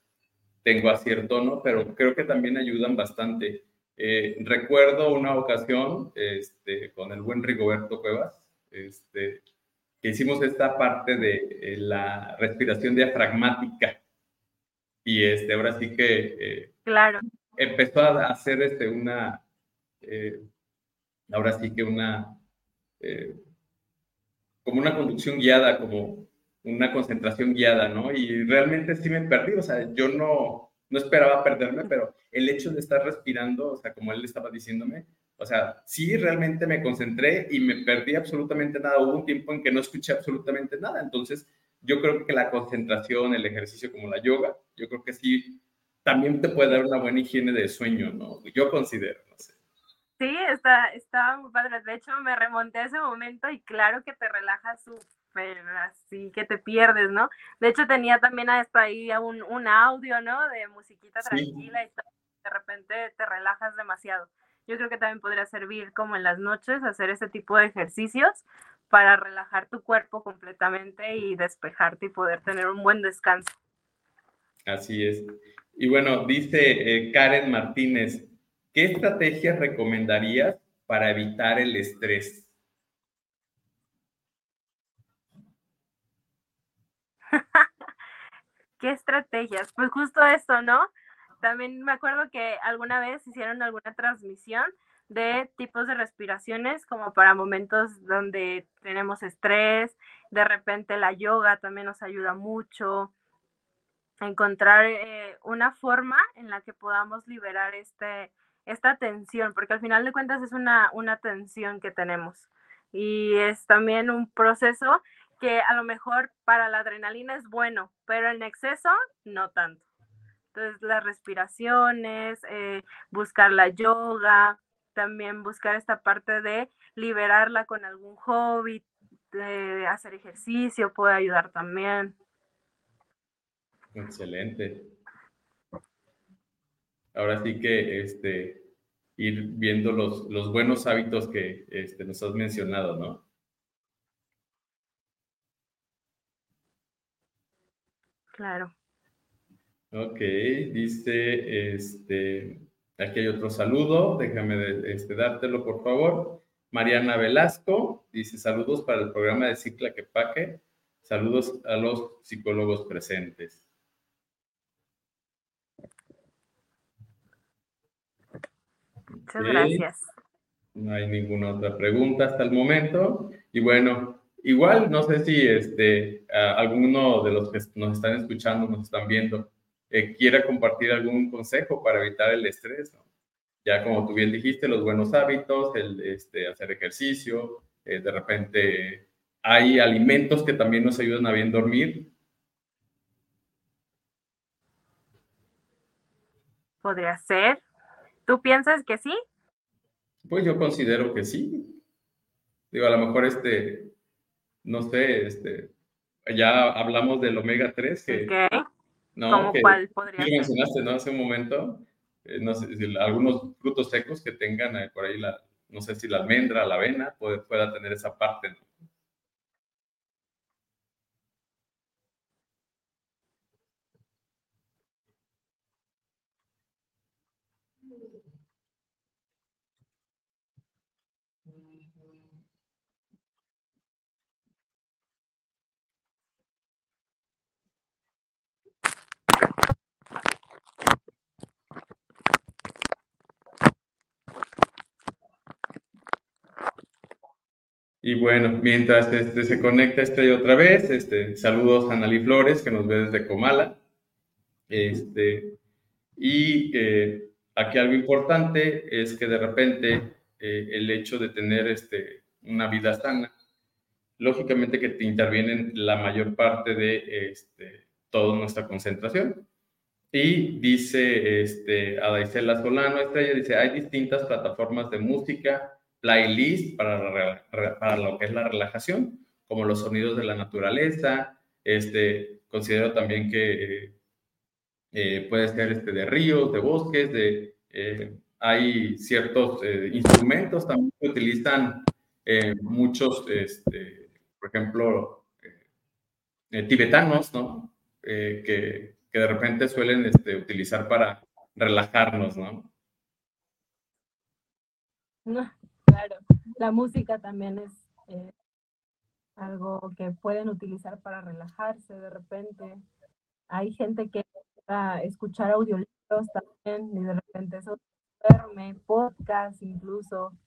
tengo acierto no, pero creo que también ayudan bastante. Eh, recuerdo una ocasión este, con el buen Rigoberto Cuevas, este, que hicimos esta parte de eh, la respiración diafragmática. Y este, ahora sí que eh, claro. empezó a hacer este, una, ahora sí que una, como una conducción guiada, como una concentración guiada, ¿no? Y realmente sí me perdí, o sea, yo no, no esperaba perderme, pero el hecho de estar respirando, o sea, como él estaba diciéndome, o sea, sí realmente me concentré y me perdí absolutamente nada. Hubo un tiempo en que no escuché absolutamente nada. Entonces, yo creo que la concentración, el ejercicio como la yoga, yo creo que sí, también te puede dar una buena higiene de sueño, ¿no? Yo considero, no sé. Sí, está, está muy padre. De hecho, me remonté a ese momento y claro que te relajas súper así que te pierdes, ¿no? De hecho, tenía también hasta ahí un, un audio, ¿no? De musiquita tranquila y de repente te relajas demasiado. Yo creo que también podría servir como en las noches hacer ese tipo de ejercicios para relajar tu cuerpo completamente y despejarte y poder tener un buen descanso. Así es. Y bueno, dice eh, Karen Martínez, ¿Qué estrategias recomendarías para evitar el estrés? ¿Qué estrategias? Pues justo eso, ¿no? También me acuerdo que alguna vez hicieron alguna transmisión de tipos de respiraciones como para momentos donde tenemos estrés, de repente la yoga también nos ayuda mucho, encontrar eh, una forma en la que podamos liberar este, esta tensión, porque al final de cuentas es una, una tensión que tenemos y es también un proceso que a lo mejor para la adrenalina es bueno, pero en exceso no tanto. Entonces las respiraciones, eh, buscar la yoga, también buscar esta parte de liberarla con algún hobby, de hacer ejercicio puede ayudar también. Excelente. Ahora sí que este, ir viendo los, los buenos hábitos que este, nos has mencionado, ¿no? Claro. Ok, dice, este, aquí hay otro saludo, déjame este, dártelo por favor. Mariana Velasco dice, saludos para el programa de Cicla que Paque, saludos a los psicólogos presentes. Muchas gracias. No hay ninguna otra pregunta hasta el momento. Y bueno, igual no sé si este, alguno de los que nos están escuchando, nos están viendo, eh, quiera compartir algún consejo para evitar el estrés. Ya como tú bien dijiste, los buenos hábitos, el este, hacer ejercicio, eh, de repente hay alimentos que también nos ayudan a bien dormir. Podría ser. ¿Tú piensas que sí? Pues yo considero que sí. Digo, a lo mejor este, no sé, este, ya hablamos del omega 3 que... ¿Cómo cuál podría ser? mencionaste, ¿no? Hace un momento, eh, no sé, algunos frutos secos que tengan eh, por ahí, la, no sé si la almendra, la avena, puede, pueda tener esa parte, ¿no? Y bueno, mientras este, se conecta este otra vez, este, saludos a Nali Flores, que nos ve desde Comala. Este, y eh, aquí algo importante es que de repente eh, el hecho de tener este, una vida sana, lógicamente que te intervienen la mayor parte de este, toda nuestra concentración. Y dice este, Adaisela Solano, ella dice, hay distintas plataformas de música playlist para, para lo que es la relajación, como los sonidos de la naturaleza. Este, considero también que eh, puede ser este, de ríos, de bosques, de, eh, hay ciertos eh, instrumentos también que utilizan muchos, este, por ejemplo, tibetanos, ¿no? que que de repente suelen este, utilizar para relajarnos, ¿no? Claro, la música también es eh, algo que pueden utilizar para relajarse de repente. Hay gente que a escuchar audiolibros también y de repente eso duerme, podcast incluso.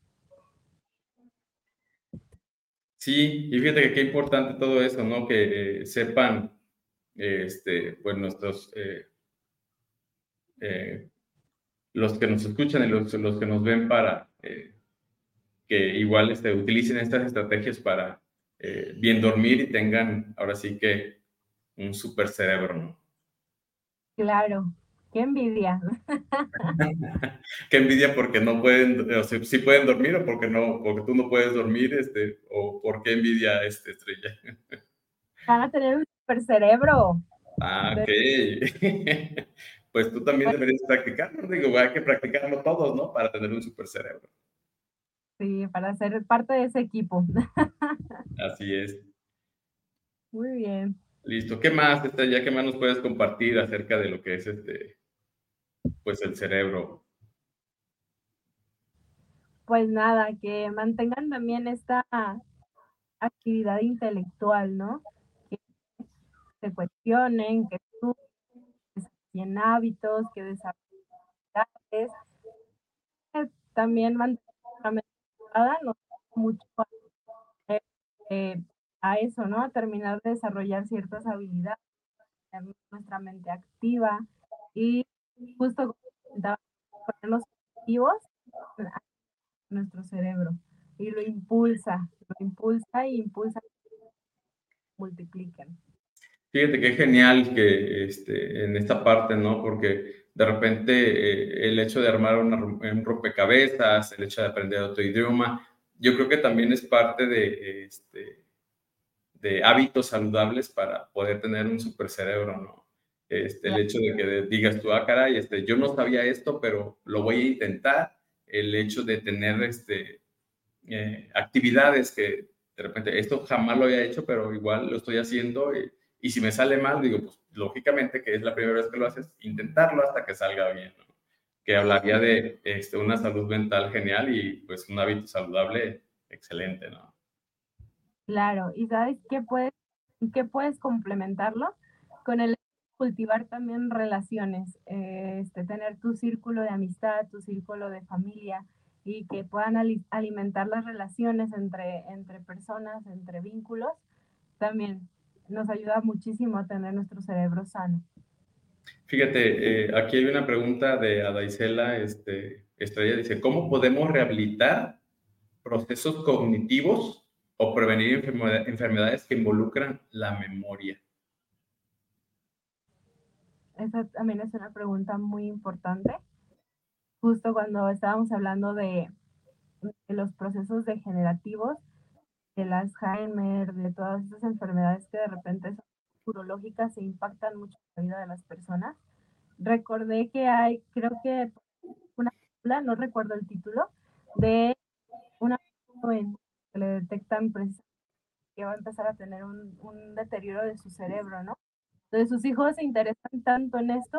Sí, y fíjate que qué importante todo eso, ¿no? Que eh, sepan, este, pues nuestros, eh, los que nos escuchan y los, los que nos ven para que igual este, utilicen estas estrategias para bien dormir y tengan ahora sí que un super cerebro, ¿no? Claro, qué envidia. qué envidia porque no pueden, o sea, sí pueden dormir o porque no, porque tú no puedes dormir, este, o por qué envidia este estrella. Van a tener un super cerebro. Ah, ok. pues tú también deberías practicarlo, digo, hay que practicarlo todos, ¿no? Para tener un super cerebro. Sí, para ser parte de ese equipo. Así es. Muy bien. Listo. ¿Qué más, ya qué más nos puedes compartir acerca de lo que es este, pues el cerebro? Pues nada, que mantengan también esta actividad intelectual, ¿no? Que se cuestionen, que desarrollen hábitos, que desarrollen también mantengan no mucho eh, a eso, ¿no? A terminar de desarrollar ciertas habilidades, nuestra mente activa y justo poner los objetivos a nuestro cerebro y lo impulsa, lo impulsa y impulsa multiplican. Fíjate qué genial que este, en esta parte, ¿no? Porque de repente eh, el hecho de armar un rompecabezas, el hecho de aprender otro idioma, yo creo que también es parte de, este, de hábitos saludables para poder tener un super cerebro, ¿no? Este, el hecho de que digas tú, ah, caray, este, yo no sabía esto, pero lo voy a intentar. El hecho de tener este, eh, actividades que de repente, esto jamás lo había hecho, pero igual lo estoy haciendo y, si me sale mal, digo, pues lógicamente que es la primera vez que lo haces, intentarlo hasta que salga bien, ¿no? Que hablaría de este, una salud mental genial y pues un hábito saludable excelente, ¿no? Claro, y sabes qué puedes, qué puedes complementarlo con el cultivar también relaciones, eh, este, tener tu círculo de amistad, tu círculo de familia y que puedan alimentar las relaciones entre, entre personas, entre vínculos, también nos ayuda muchísimo a tener nuestro cerebro sano. Fíjate, eh, aquí hay una pregunta de Adaisela este, Estrella, dice, ¿cómo podemos rehabilitar procesos cognitivos o prevenir enfermedades que involucran la memoria? Esa también es una pregunta muy importante. Justo cuando estábamos hablando de, los procesos degenerativos, de las Alzheimer, de todas esas enfermedades que de repente son urológicas e impactan mucho la vida de las personas, recordé que hay, creo que una película, no recuerdo el título, de una en que le detectan que va a empezar a tener un, deterioro de su cerebro, ¿no? Entonces sus hijos se interesan tanto en esto,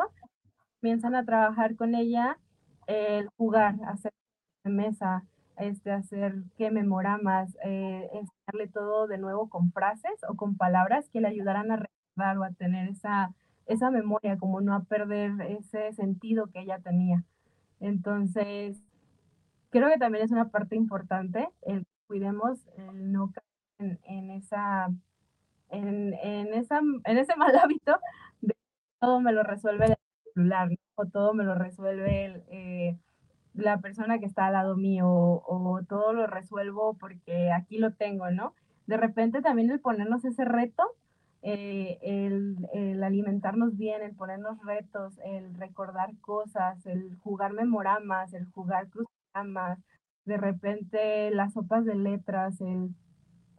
comienzan a trabajar con ella, el jugar, hacer mesa, este, hacer que memoramas, eh, enseñarle todo de nuevo con frases o con palabras que le ayudaran a recordar o a tener esa, esa memoria, como no a perder ese sentido que ella tenía. Entonces, creo que también es una parte importante el cuidemos el no caer en, esa, en, esa, en ese mal hábito de todo me lo resuelve el celular, o todo me lo resuelve eh, la persona que está al lado mío, o, todo lo resuelvo porque aquí lo tengo, ¿no? De repente también el ponernos ese reto, eh, el, alimentarnos bien, el ponernos retos, el recordar cosas, el jugar memoramas, el jugar cruzagramas, de repente las sopas de letras, el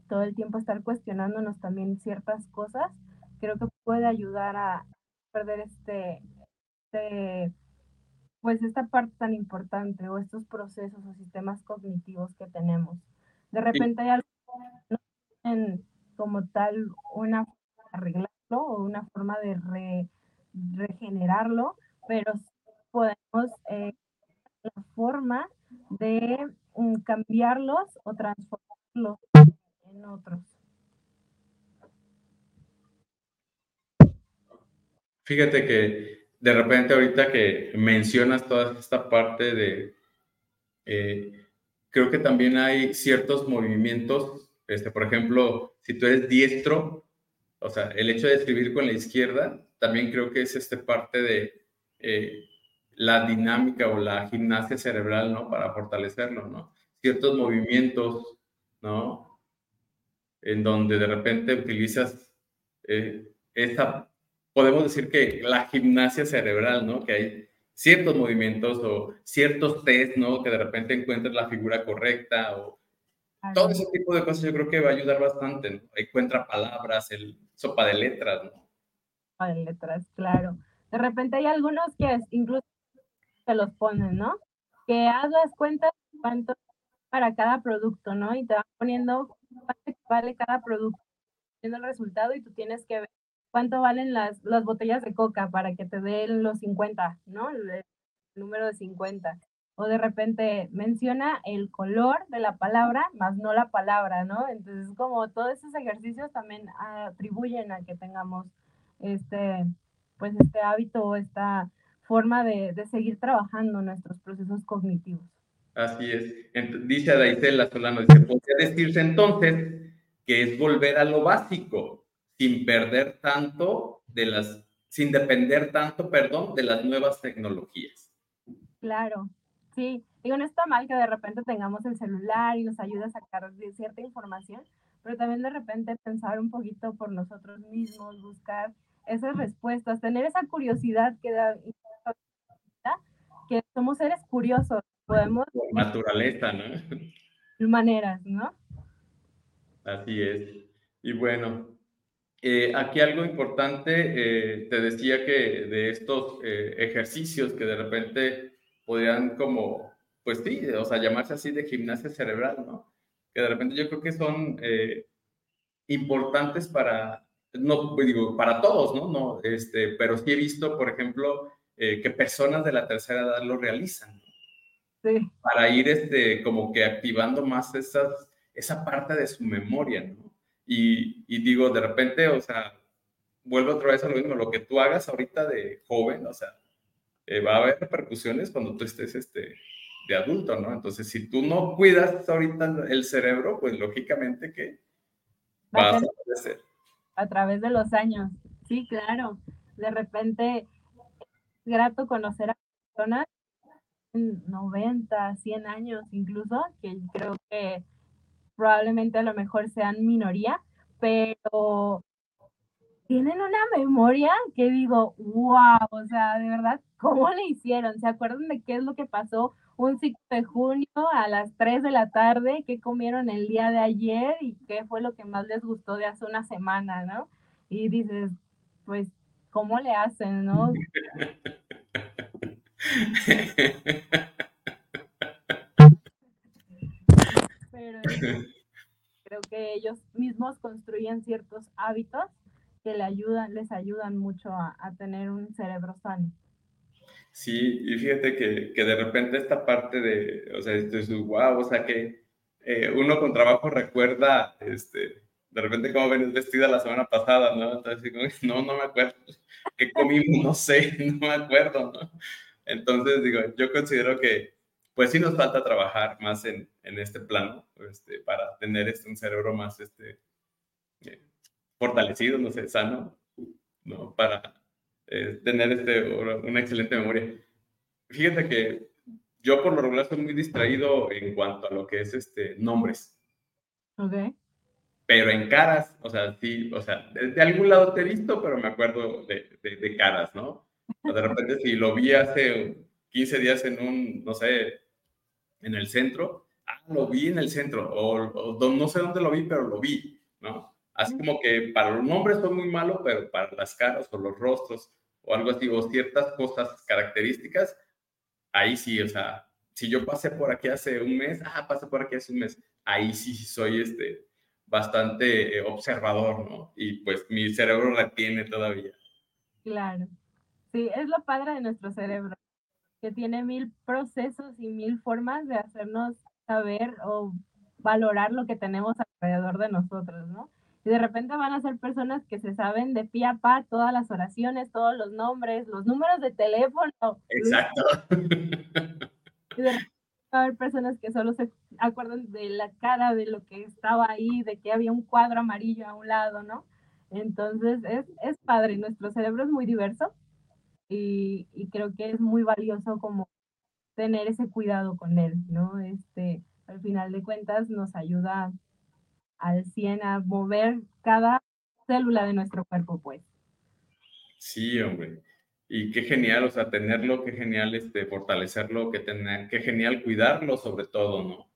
todo el tiempo estar cuestionándonos también ciertas cosas, creo que puede ayudar a perder este, este, pues esta parte tan importante o estos procesos o sistemas cognitivos que tenemos. De repente hay algo en, como tal una forma de arreglarlo o una forma de, regenerarlo, pero podemos eh, la forma de mm, cambiarlos o transformarlos en otros. Fíjate que de repente ahorita que mencionas toda esta parte de, eh, creo que también hay ciertos movimientos, este, por ejemplo, si tú eres diestro, o sea, el hecho de escribir con la izquierda, también creo que es este parte de eh, la dinámica o la gimnasia cerebral, ¿no? Para fortalecerlo, ¿no? Ciertos movimientos, ¿no? En donde de repente utilizas eh, esa podemos decir que la gimnasia cerebral, ¿no? Que hay ciertos movimientos o ciertos test, ¿no? Que de repente encuentres la figura correcta o todo ese tipo de cosas yo creo que va a ayudar bastante, ¿no? Encuentra palabras, el sopa de letras, ¿no? Sopa de letras, claro. De repente hay algunos que incluso se los ponen, ¿no? Que haz las cuentas cuánto para cada producto, ¿no? Y te van poniendo cuánto vale cada producto, viendo el resultado y tú tienes que ver cuánto valen las, las botellas de coca para que te den los 50, ¿no? El, número de 50. O de repente menciona el color de la palabra, más no la palabra, ¿no? Entonces, como todos esos ejercicios también atribuyen a que tengamos este, pues este hábito o esta forma de, de seguir trabajando nuestros procesos cognitivos. Así es. Dice Daisela Solano, dice, podría decirse entonces que es volver a lo básico, sin perder tanto de las, sin depender tanto, perdón, de las nuevas tecnologías. Claro, sí. Digo, no está mal que de repente tengamos el celular y nos ayude a sacar cierta información, pero también de repente pensar un poquito por nosotros mismos, buscar esas respuestas, tener esa curiosidad que da que somos seres curiosos, podemos... Por naturaleza, ¿no? Maneras, ¿no? Así es. Y bueno, eh, aquí algo importante, eh, te decía que de estos eh, ejercicios que de repente podrían como, pues sí, o sea, llamarse así de gimnasia cerebral, ¿no? Que de repente yo creo que son importantes para, no digo, para todos, ¿no? no este, pero sí he visto, por ejemplo, que personas de la tercera edad lo realizan. Sí. Para ir este, como que activando más esas, esa parte de su memoria, ¿no? Y, digo, de repente, o sea, vuelvo otra vez a lo mismo, lo que tú hagas ahorita de joven, o sea, eh, va a haber repercusiones cuando tú estés este, de adulto, ¿no? Entonces, si tú no cuidas ahorita el cerebro, pues lógicamente que vas a aparecer. A través de los años, sí, claro. De repente, es grato conocer a personas en 90, 100 años incluso, que creo que probablemente a lo mejor sean minoría, pero tienen una memoria que digo, wow, o sea, de verdad, ¿cómo le hicieron? ¿Se acuerdan de qué es lo que pasó un 5 de junio a las 3 de la tarde? ¿Qué comieron el día de ayer? ¿Y qué fue lo que más les gustó de hace una semana, no? Y dices, pues, ¿cómo le hacen, no? pero creo que ellos mismos construyen ciertos hábitos que le ayudan, les ayudan mucho a, tener un cerebro sano. Sí, y fíjate que, que de repente esta parte de, o sea, esto es wow, o sea, que eh, uno con trabajo recuerda, este, de repente cómo venís vestida la semana pasada, ¿no? Entonces no, no me acuerdo, qué comimos, no sé, no me acuerdo, ¿no? Entonces, digo, yo considero que, pues sí nos falta trabajar más en, en este plano este, para tener este, un cerebro más este, eh, fortalecido, no sé, sano, ¿no? Para eh, tener este, una excelente memoria. Fíjate que yo por lo regular soy muy distraído en cuanto a lo que es este, nombres. Ok. Pero en caras, o sea, sí, o sea, de, algún lado te he visto, pero me acuerdo de, de, de caras, ¿no? O de repente si lo vi hace 15 días en un, no sé, en el centro, ah, lo vi en el centro, o, no sé dónde lo vi, pero lo vi, ¿no? Así como que para los nombres soy muy malo, pero para las caras o los rostros o algo así, o ciertas cosas características, ahí sí, o sea, si yo pasé por aquí hace un mes, ah, pasé por aquí hace un mes, ahí sí soy este, bastante eh, observador, ¿no? Y pues mi cerebro la tiene todavía. Claro. Sí, es lo padre de nuestro cerebro, que tiene mil procesos y mil formas de hacernos saber o valorar lo que tenemos alrededor de nosotros, ¿no? Y de repente van a ser personas que se saben de pie a pa todas las oraciones, todos los nombres, los números de teléfono. Exacto. Y de repente va a haber personas que solo se acuerdan de la cara, de lo que estaba ahí, de que había un cuadro amarillo a un lado, ¿no? Entonces es, es padre, nuestro cerebro es muy diverso y, y creo que es muy valioso como tener ese cuidado con él, ¿no? Este, al final de cuentas nos ayuda al 100 a mover cada célula de nuestro cuerpo, pues. Sí, hombre. Y qué genial, o sea, tenerlo, qué genial este, fortalecerlo, qué, tener, qué genial cuidarlo sobre todo, ¿no?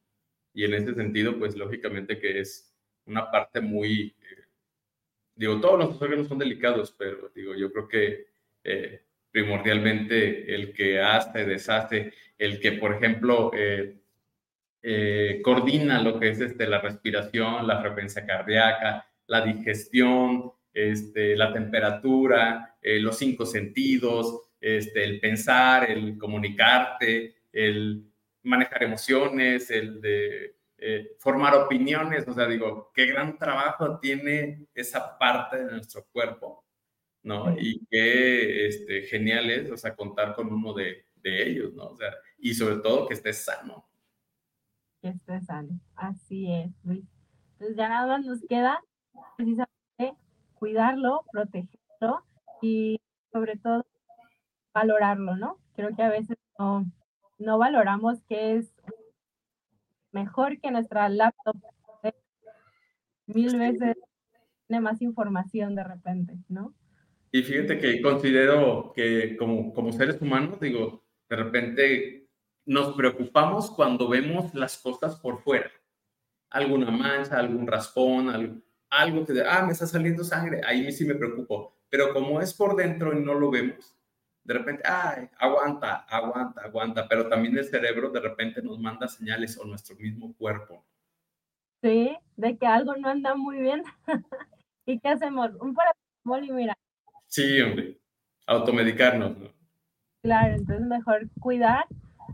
Y en ese sentido, pues lógicamente que es una parte muy, eh, digo, todos los órganos son delicados, pero digo, yo creo que eh, primordialmente el que hace, deshace, el que, por ejemplo, eh, eh, coordina lo que es este, la respiración, la frecuencia cardíaca, la digestión, este, la temperatura, eh, los cinco sentidos, este, el pensar, el comunicarte, el manejar emociones, el de formar opiniones. O sea, digo, qué gran trabajo tiene esa parte de nuestro cuerpo, ¿no? Y qué este, genial es, o sea, contar con uno de, de ellos, ¿no? O sea, y sobre todo que estés sano que esté sano. Así es, Luis. Entonces ya nada más nos queda precisamente cuidarlo, protegerlo y sobre todo valorarlo, ¿no? Creo que a veces no, no valoramos que es mejor que nuestra laptop. Mil veces tiene más información de repente, ¿no? Y fíjate que considero que como, como seres humanos, digo, de repente nos preocupamos cuando vemos las cosas por fuera. Alguna mancha, algún raspón, algo, algo que, ah, me está saliendo sangre, ahí sí me preocupo. Pero como es por dentro y no lo vemos, de repente, ay, aguanta, aguanta, aguanta. Pero también el cerebro de repente nos manda señales o nuestro mismo cuerpo. Sí, de que algo no anda muy bien. ¿Y qué hacemos? Un paracetamol y mira. Sí, hombre, automedicarnos, ¿no? Claro, entonces mejor cuidar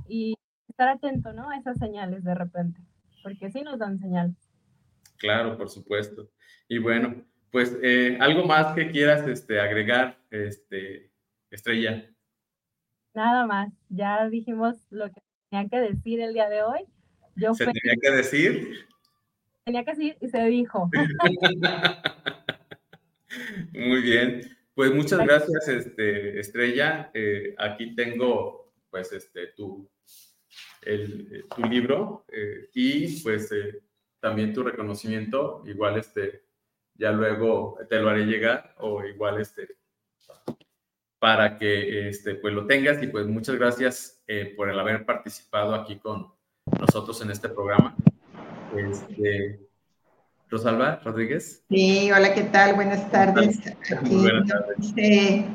y estar atento, ¿no? A esas señales de repente, porque sí nos dan señales. Claro, por supuesto. Y bueno, pues eh, algo más que quieras este, agregar, este, Estrella. Nada más, ya dijimos lo que tenía que decir el día de hoy. Yo ¿Se tenía que decir? Tenía que decir y se dijo. Muy bien. Pues muchas gracias, este, Estrella. Eh, aquí tengo, pues, este, tu, el, tu libro eh, y pues eh, también tu reconocimiento, igual este, ya luego te lo haré llegar o igual este, para que este, pues lo tengas y pues muchas gracias eh, por el haber participado aquí con nosotros en este programa. Este, Rosalba Rodríguez. Sí, hola, ¿qué tal? Buenas tardes. buenas tardes.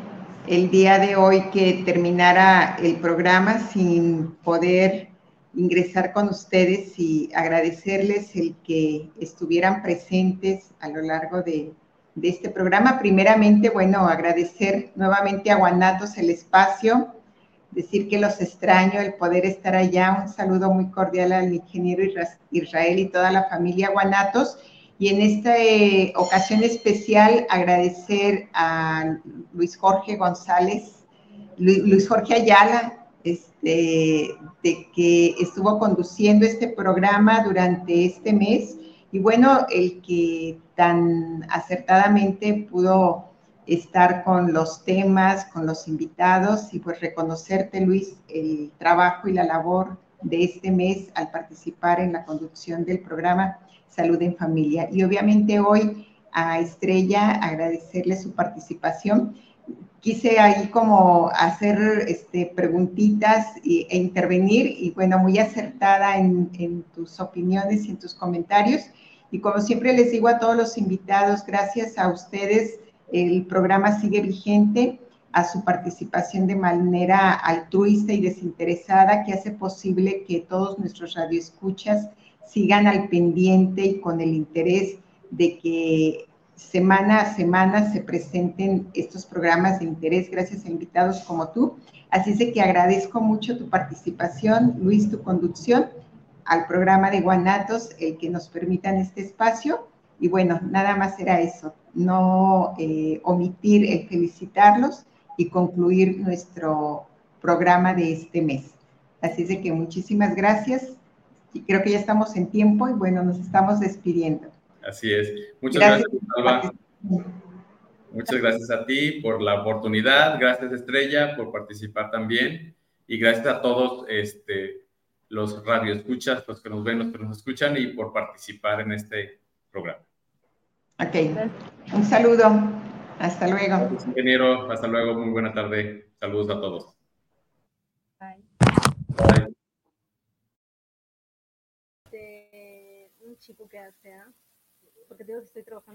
el día de hoy que terminara el programa sin poder ingresar con ustedes y agradecerles el que estuvieran presentes a lo largo de, este programa. Primeramente, bueno, agradecer nuevamente a Guanatos el espacio, decir que los extraño, el poder estar allá. Un saludo muy cordial al ingeniero Israel y toda la familia Guanatos. Y en esta eh, ocasión especial agradecer a Luis Jorge González, Luis Jorge Ayala, este, de que estuvo conduciendo este programa durante este mes. Y bueno, el que tan acertadamente pudo estar con los temas, con los invitados y pues reconocerte Luis el trabajo y la labor de este mes al participar en la conducción del programa Salud en Familia. Y obviamente hoy a Estrella agradecerle su participación quise ahí como hacer este, preguntitas e intervenir y bueno, muy acertada en, en, tus opiniones y en tus comentarios. Y como siempre les digo a todos los invitados, gracias a ustedes, el programa sigue vigente, a su participación de manera altruista y desinteresada que hace posible que todos nuestros radioescuchas sigan al pendiente y con el interés de que semana a semana se presenten estos programas de interés gracias a invitados como tú. Así es que agradezco mucho tu participación, Luis, tu conducción al programa de Guanatos, el que nos permitan este espacio. Y bueno, nada más era eso, no eh, omitir el felicitarlos y concluir nuestro programa de este mes. Así es que muchísimas gracias. Y creo que ya estamos en tiempo y bueno, nos estamos despidiendo. Así es. Muchas gracias, Alba. Muchas gracias a ti por la oportunidad. Gracias, Estrella, por participar también. Y gracias a todos este, los radioescuchas, los que nos ven, los que nos escuchan y por participar en este programa. Ok. Un saludo. Hasta luego. ingeniero. Hasta luego. Muy buena tarde. Saludos a todos. Bye. Bye. Chico que hace, porque digo que estoy trabajando